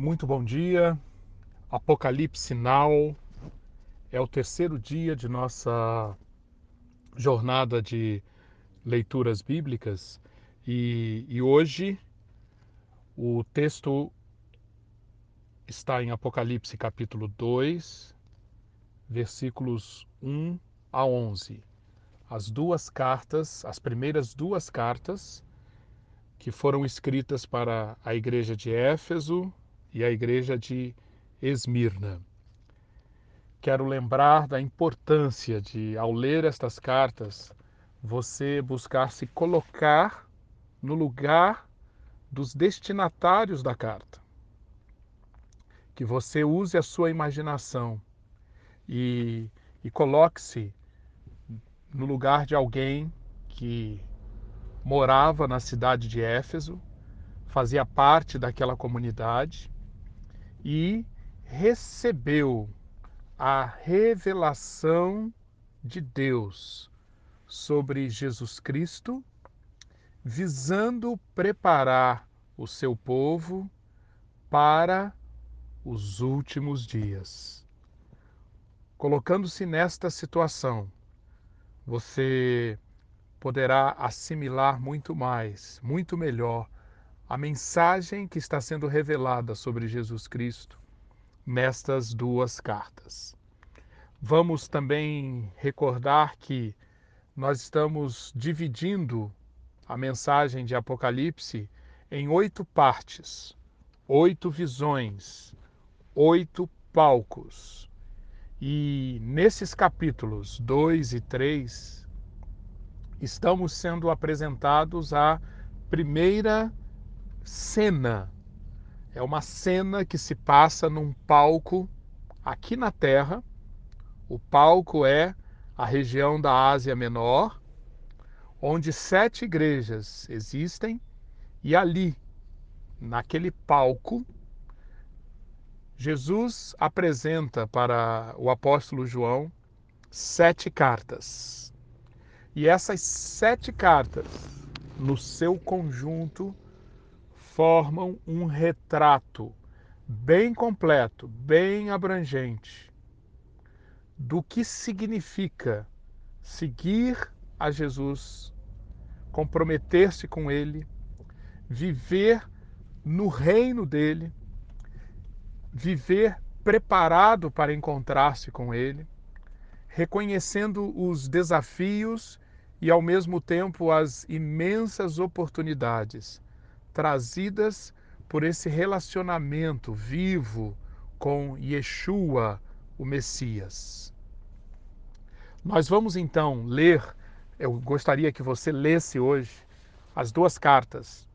Muito bom dia. Apocalipse Now é o terceiro dia de nossa jornada de leituras bíblicas e, e hoje o texto está em Apocalipse capítulo 2, versículos 1 a 11. As duas cartas, as primeiras duas cartas que foram escritas para a igreja de Éfeso e a igreja de Esmirna. Quero lembrar da importância de, ao ler estas cartas, você buscar se colocar no lugar dos destinatários da carta. Que você use a sua imaginação e, e coloque-se no lugar de alguém que morava na cidade de Éfeso, fazia parte daquela comunidade e recebeu a revelação de Deus sobre Jesus Cristo, visando preparar o seu povo para os últimos dias. Colocando-se nesta situação, você poderá assimilar muito mais, muito melhor, a mensagem que está sendo revelada sobre Jesus Cristo nestas duas cartas. Vamos também recordar que nós estamos dividindo a mensagem de Apocalipse em oito partes, oito visões, oito palcos. E nesses capítulos 2 e 3, estamos sendo apresentados à primeira cena. É uma cena que se passa num palco aqui na Terra. O palco é a região da Ásia Menor, onde sete igrejas existem, e ali, naquele palco, Jesus apresenta para o apóstolo João sete cartas. E essas sete cartas, no seu conjunto, formam um retrato bem completo, bem abrangente do que significa seguir a Jesus, comprometer-se com Ele, viver no reino dele, viver preparado para encontrar-se com Ele, reconhecendo os desafios e, ao mesmo tempo, as imensas oportunidades trazidas por esse relacionamento vivo com Yeshua, o Messias. Nós vamos então ler, eu gostaria que você lesse hoje as duas cartas,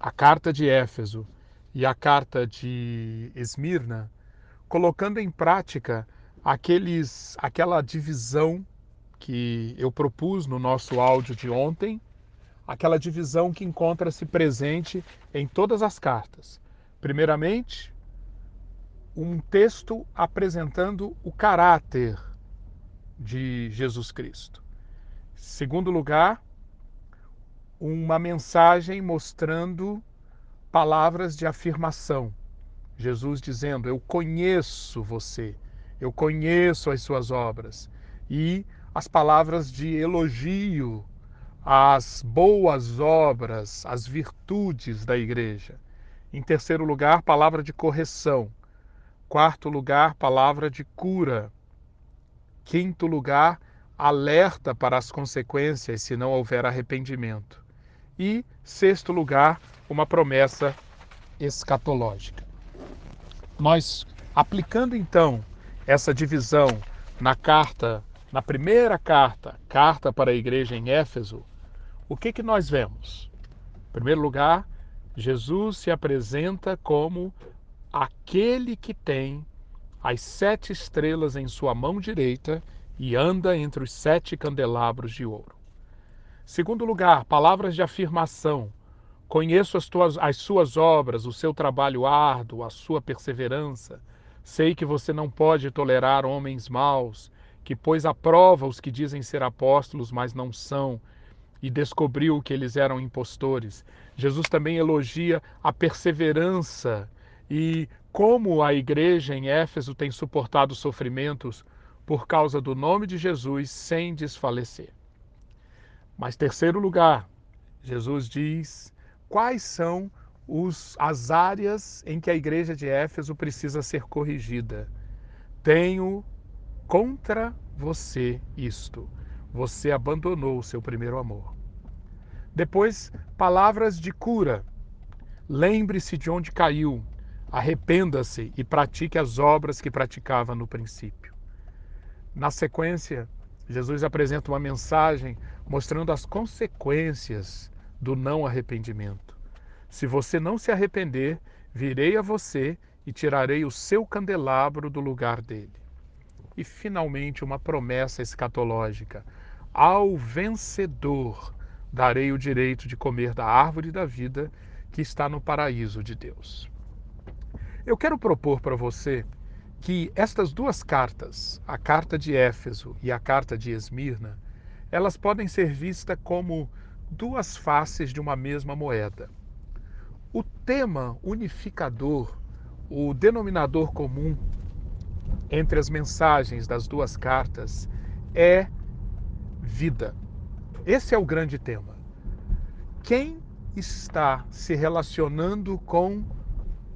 a carta de Éfeso e a carta de Esmirna, colocando em prática aqueles, aquela divisão que eu propus no nosso áudio de ontem, aquela divisão que encontra-se presente em todas as cartas. Primeiramente, um texto apresentando o caráter de Jesus Cristo. Segundo lugar, uma mensagem mostrando palavras de afirmação. Jesus dizendo: Eu conheço você, eu conheço as suas obras. E as palavras de elogio às boas obras, às virtudes da igreja. Em terceiro lugar, palavra de correção. Quarto lugar, palavra de cura. Quinto lugar, alerta para as consequências se não houver arrependimento. E sexto lugar, uma promessa escatológica. Nós aplicando então essa divisão na carta na primeira carta, carta para a igreja em Éfeso, o que, que nós vemos? Em primeiro lugar, Jesus se apresenta como aquele que tem as sete estrelas em sua mão direita e anda entre os sete candelabros de ouro. Segundo lugar, palavras de afirmação. Conheço as, tuas, as suas obras, o seu trabalho árduo, a sua perseverança. Sei que você não pode tolerar homens maus que pôs à prova os que dizem ser apóstolos, mas não são, e descobriu que eles eram impostores. Jesus também elogia a perseverança e como a igreja em Éfeso tem suportado sofrimentos por causa do nome de Jesus sem desfalecer. Mas, terceiro lugar, Jesus diz quais são os, as áreas em que a igreja de Éfeso precisa ser corrigida. Tenho contra você isto. Você abandonou o seu primeiro amor. Depois, palavras de cura. Lembre-se de onde caiu, arrependa-se e pratique as obras que praticava no princípio. Na sequência, Jesus apresenta uma mensagem mostrando as consequências do não arrependimento. Se você não se arrepender, virei a você e tirarei o seu candelabro do lugar dele. E finalmente, uma promessa escatológica: ao vencedor darei o direito de comer da árvore da vida que está no paraíso de Deus. Eu quero propor para você que estas duas cartas, a carta de Éfeso e a carta de Esmirna, elas podem ser vistas como duas faces de uma mesma moeda. O tema unificador, o denominador comum entre as mensagens das duas cartas é vida. Esse é o grande tema. Quem está se relacionando com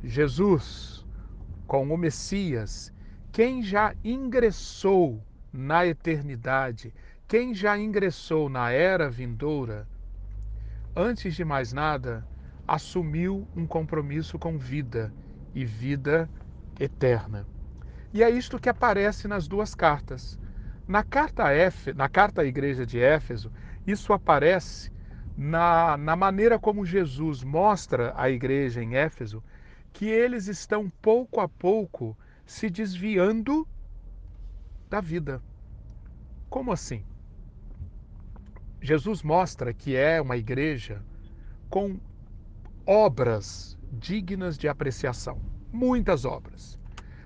Jesus, com o Messias, quem já ingressou na eternidade, quem já ingressou na era vindoura, antes de mais nada, assumiu um compromisso com vida e vida eterna. E é isto que aparece nas duas cartas. Na carta, F, na carta à igreja de Éfeso, isso aparece na, na maneira como Jesus mostra à igreja em Éfeso que eles estão pouco a pouco se desviando da vida. Como assim? Jesus mostra que é uma igreja com obras dignas de apreciação, muitas obras.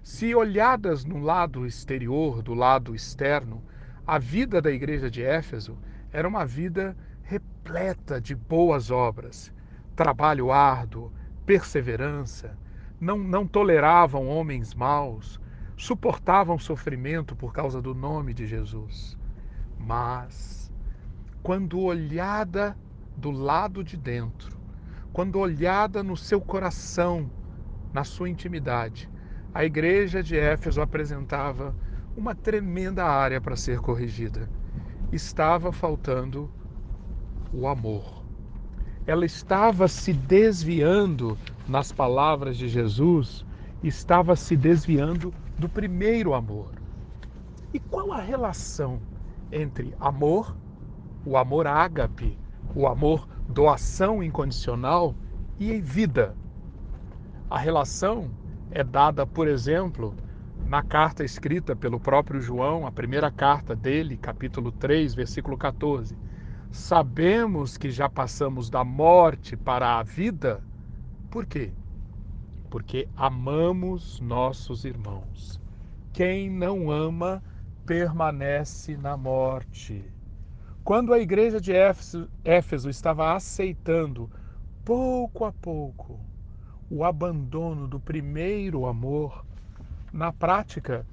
Se olhadas no lado exterior, do lado externo, a vida da igreja de Éfeso era uma vida repleta de boas obras, trabalho árduo, perseverança, não, não toleravam homens maus, suportavam sofrimento por causa do nome de Jesus. Mas, quando olhada do lado de dentro, quando olhada no seu coração, na sua intimidade, a igreja de Éfeso apresentava uma tremenda área para ser corrigida. Estava faltando o amor. Ela estava se desviando, nas palavras de Jesus, estava se desviando do primeiro amor. E qual a relação entre amor, o amor ágape, o amor doação incondicional e vida? A relação é dada, por exemplo, na carta escrita pelo próprio João, a primeira carta dele, capítulo 3, versículo 14 sabemos que já passamos da morte para a vida. Por quê? Porque amamos nossos irmãos. Quem não ama permanece na morte. Quando a igreja de Éfeso, Éfeso estava aceitando, pouco a pouco, o abandono do primeiro amor, na prática,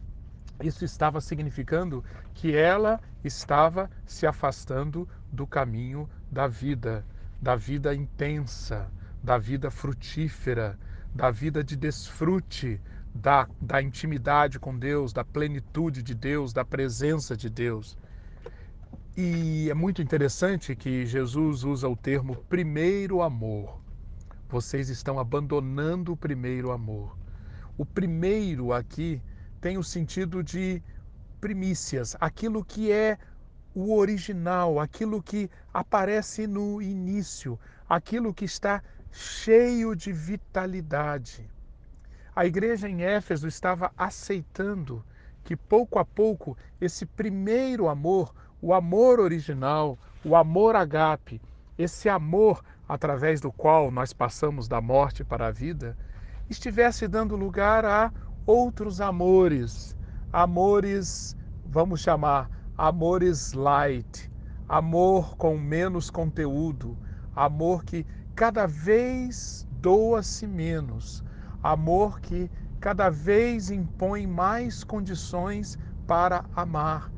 isso estava significando que ela estava se afastando do caminho da vida, da vida intensa, da vida frutífera, da vida de desfrute, da, da intimidade com Deus, da plenitude de Deus, da presença de Deus. E é muito interessante que Jesus usa o termo primeiro amor. Vocês estão abandonando o primeiro amor. O primeiro aqui tem o sentido de primícias, aquilo que é o original, aquilo que aparece no início, aquilo que está cheio de vitalidade. A igreja em Éfeso estava aceitando que pouco a pouco esse primeiro amor, o amor original, o amor agape, esse amor através do qual nós passamos da morte para a vida, estivesse dando lugar a outros amores, amores, vamos chamar, amores light, amor com menos conteúdo, amor que cada vez doa-se menos, amor que cada vez impõe mais condições para amar,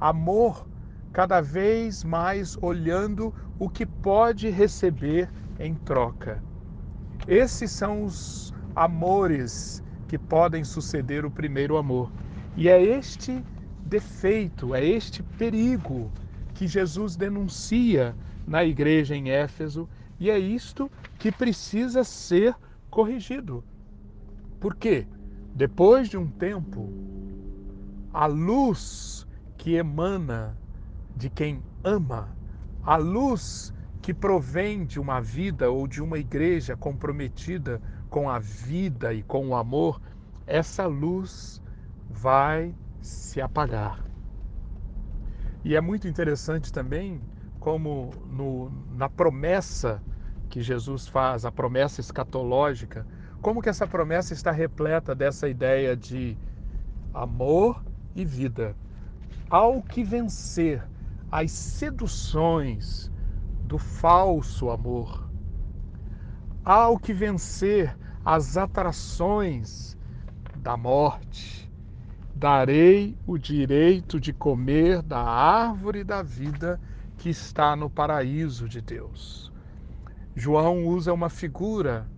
amor cada vez mais olhando o que pode receber em troca. Esses são os amores que podem suceder o primeiro amor. E é este defeito, é este perigo que Jesus denuncia na igreja em Éfeso, e é isto que precisa ser corrigido. Por quê? Depois de um tempo, a luz que emana de quem ama, a luz que provém de uma vida ou de uma igreja comprometida com a vida e com o amor, essa luz vai se apagar. E é muito interessante também como no, na promessa que Jesus faz, a promessa escatológica, como que essa promessa está repleta dessa ideia de amor e vida. Ao que vencer as seduções do falso amor, ao que vencer as atrações da morte, darei o direito de comer da árvore da vida que está no paraíso de Deus. João usa uma figura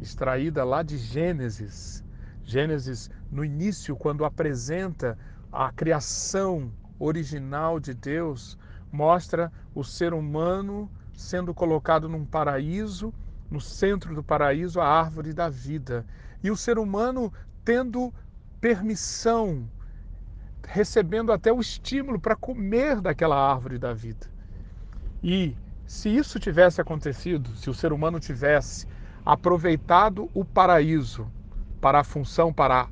extraída lá de Gênesis. Gênesis, no início, quando apresenta a criação original de Deus, mostra o ser humano sendo colocado num paraíso, no centro do paraíso, a árvore da vida. E o ser humano tendo permissão, recebendo até o estímulo para comer daquela árvore da vida. E se isso tivesse acontecido, se o ser humano tivesse aproveitado o paraíso para a função para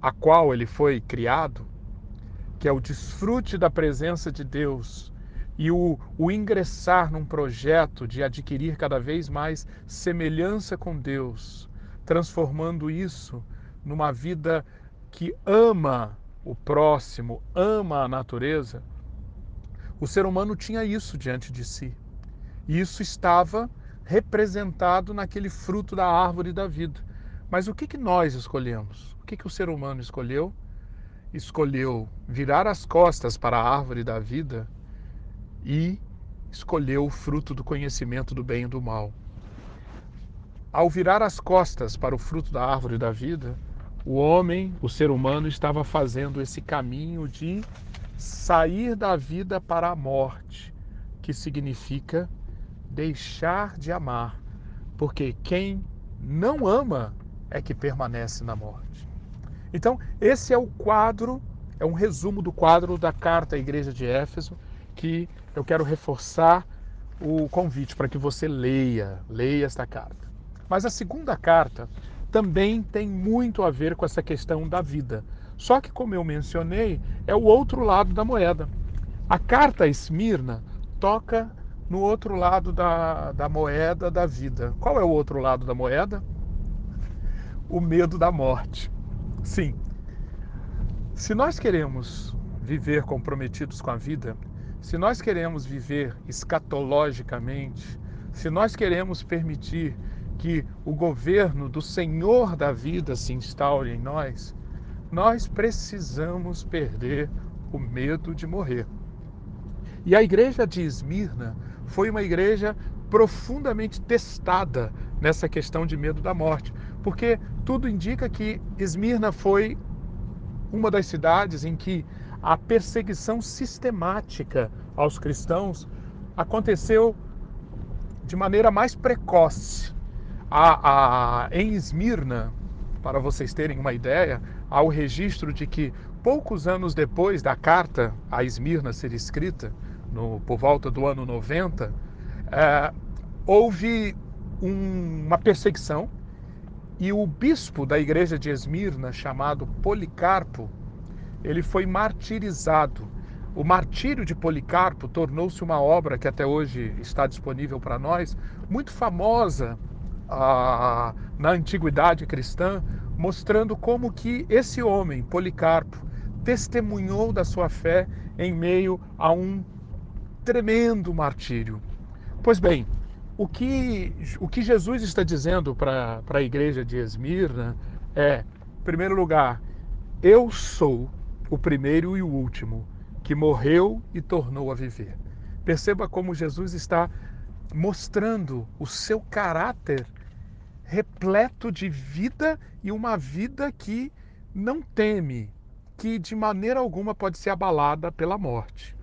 a qual ele foi criado, que é o desfrute da presença de Deus e o, o ingressar num projeto de adquirir cada vez mais semelhança com Deus, transformando isso numa vida que ama o próximo, ama a natureza, o ser humano tinha isso diante de si. E isso estava representado naquele fruto da árvore da vida. Mas o que, que nós escolhemos? O que, que o ser humano escolheu? Escolheu virar as costas para a árvore da vida e escolheu o fruto do conhecimento do bem e do mal. Ao virar as costas para o fruto da árvore da vida, o homem, o ser humano, estava fazendo esse caminho de sair da vida para a morte, que significa deixar de amar, porque quem não ama é que permanece na morte. Então, esse é o quadro, é um resumo do quadro da carta à igreja de Éfeso, que eu quero reforçar o convite para que você leia, leia esta carta. Mas a segunda carta também tem muito a ver com essa questão da vida. Só que, como eu mencionei, é o outro lado da moeda. A carta Esmirna toca no outro lado da, da moeda da vida. Qual é o outro lado da moeda? O medo da morte. Sim. Se nós queremos viver comprometidos com a vida, se nós queremos viver escatologicamente, se nós queremos permitir que o governo do Senhor da vida se instaure em nós, nós precisamos perder o medo de morrer. E a igreja de Esmirna foi uma igreja profundamente testada nessa questão de medo da morte, porque tudo indica que Esmirna foi uma das cidades em que a perseguição sistemática aos cristãos aconteceu de maneira mais precoce. A, a, em Esmirna, para vocês terem uma ideia, há o registro de que poucos anos depois da carta a Esmirna ser escrita, no, por volta do ano 90, é, houve um, uma perseguição e o bispo da igreja de Esmirna, chamado Policarpo, ele foi martirizado. O martírio de Policarpo tornou-se uma obra que até hoje está disponível para nós, muito famosa ah, na antiguidade cristã, mostrando como que esse homem, Policarpo, testemunhou da sua fé em meio a um tremendo martírio. Pois bem, o que, o que Jesus está dizendo para a igreja de Esmirna é, em primeiro lugar, eu sou o primeiro e o último que morreu e tornou a viver. Perceba como Jesus está mostrando o seu caráter repleto de vida e uma vida que não teme, que de maneira alguma pode ser abalada pela morte.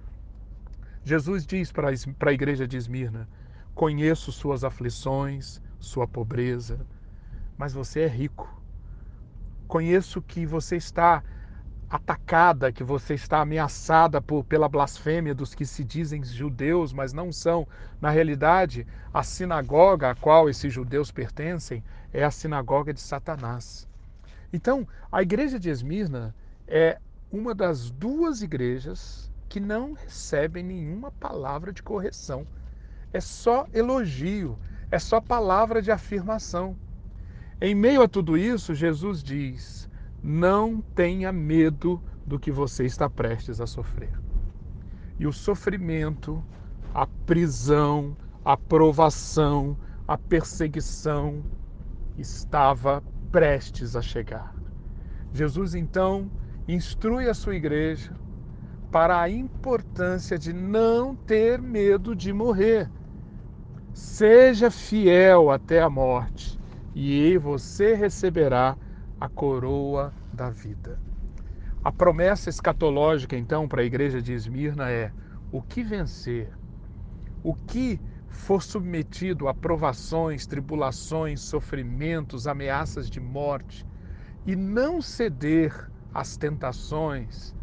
Jesus diz para a igreja de Esmirna: Conheço suas aflições, sua pobreza, mas você é rico. Conheço que você está atacada, que você está ameaçada por, pela blasfêmia dos que se dizem judeus, mas não são. Na realidade, a sinagoga a qual esses judeus pertencem é a sinagoga de Satanás. Então, a igreja de Esmirna é uma das duas igrejas que não recebem nenhuma palavra de correção. É só elogio, é só palavra de afirmação. Em meio a tudo isso, Jesus diz: não tenha medo do que você está prestes a sofrer. E o sofrimento, a prisão, a provação, a perseguição estava prestes a chegar. Jesus então instrui a sua igreja para a importância de não ter medo de morrer. Seja fiel até a morte, e você receberá a coroa da vida. A promessa escatológica, então, para a igreja de Esmirna é: o que vencer, o que for submetido a provações, tribulações, sofrimentos, ameaças de morte, e não ceder às tentações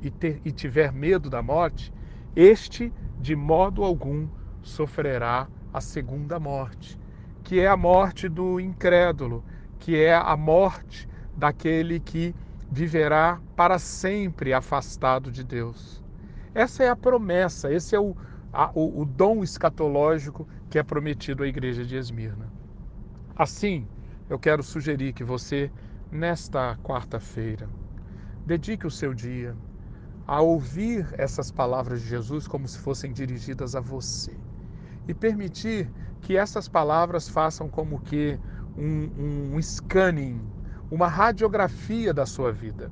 e, ter, e tiver medo da morte, este de modo algum sofrerá a segunda morte, que é a morte do incrédulo, que é a morte daquele que viverá para sempre afastado de Deus. Essa é a promessa, esse é o, a, o, o dom escatológico que é prometido à igreja de Esmirna. Assim, eu quero sugerir que você, nesta quarta-feira, dedique o seu dia a ouvir essas palavras de Jesus como se fossem dirigidas a você e permitir que essas palavras façam como que um, um scanning, uma radiografia da sua vida.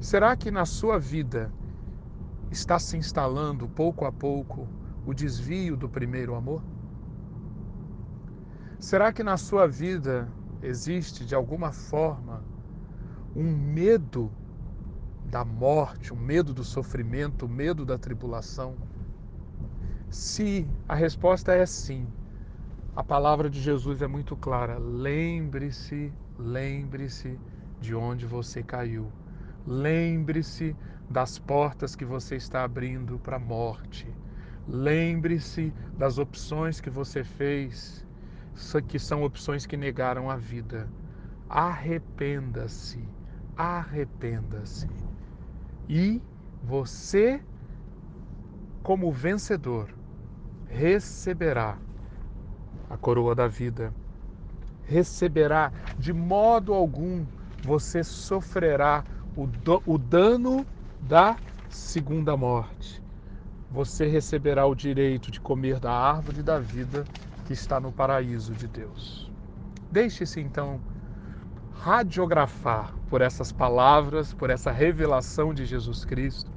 Será que na sua vida está se instalando pouco a pouco o desvio do primeiro amor? Será que na sua vida existe de alguma forma um medo da morte, um medo do sofrimento, um medo da tribulação? Se a resposta é sim, a palavra de Jesus é muito clara. Lembre-se, lembre-se de onde você caiu. Lembre-se das portas que você está abrindo para a morte. Lembre-se das opções que você fez, que são opções que negaram a vida. Arrependa-se, arrependa-se. E você, como vencedor, receberá a coroa da vida. Receberá, de modo algum você sofrerá o, do, o dano da segunda morte. Você receberá o direito de comer da árvore da vida que está no paraíso de Deus. Deixe-se então radiografar por essas palavras, por essa revelação de Jesus Cristo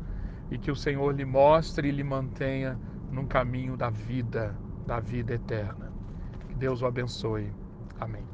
e que o Senhor lhe mostre e lhe mantenha no caminho da vida, da vida eterna. Deus o abençoe. Amém.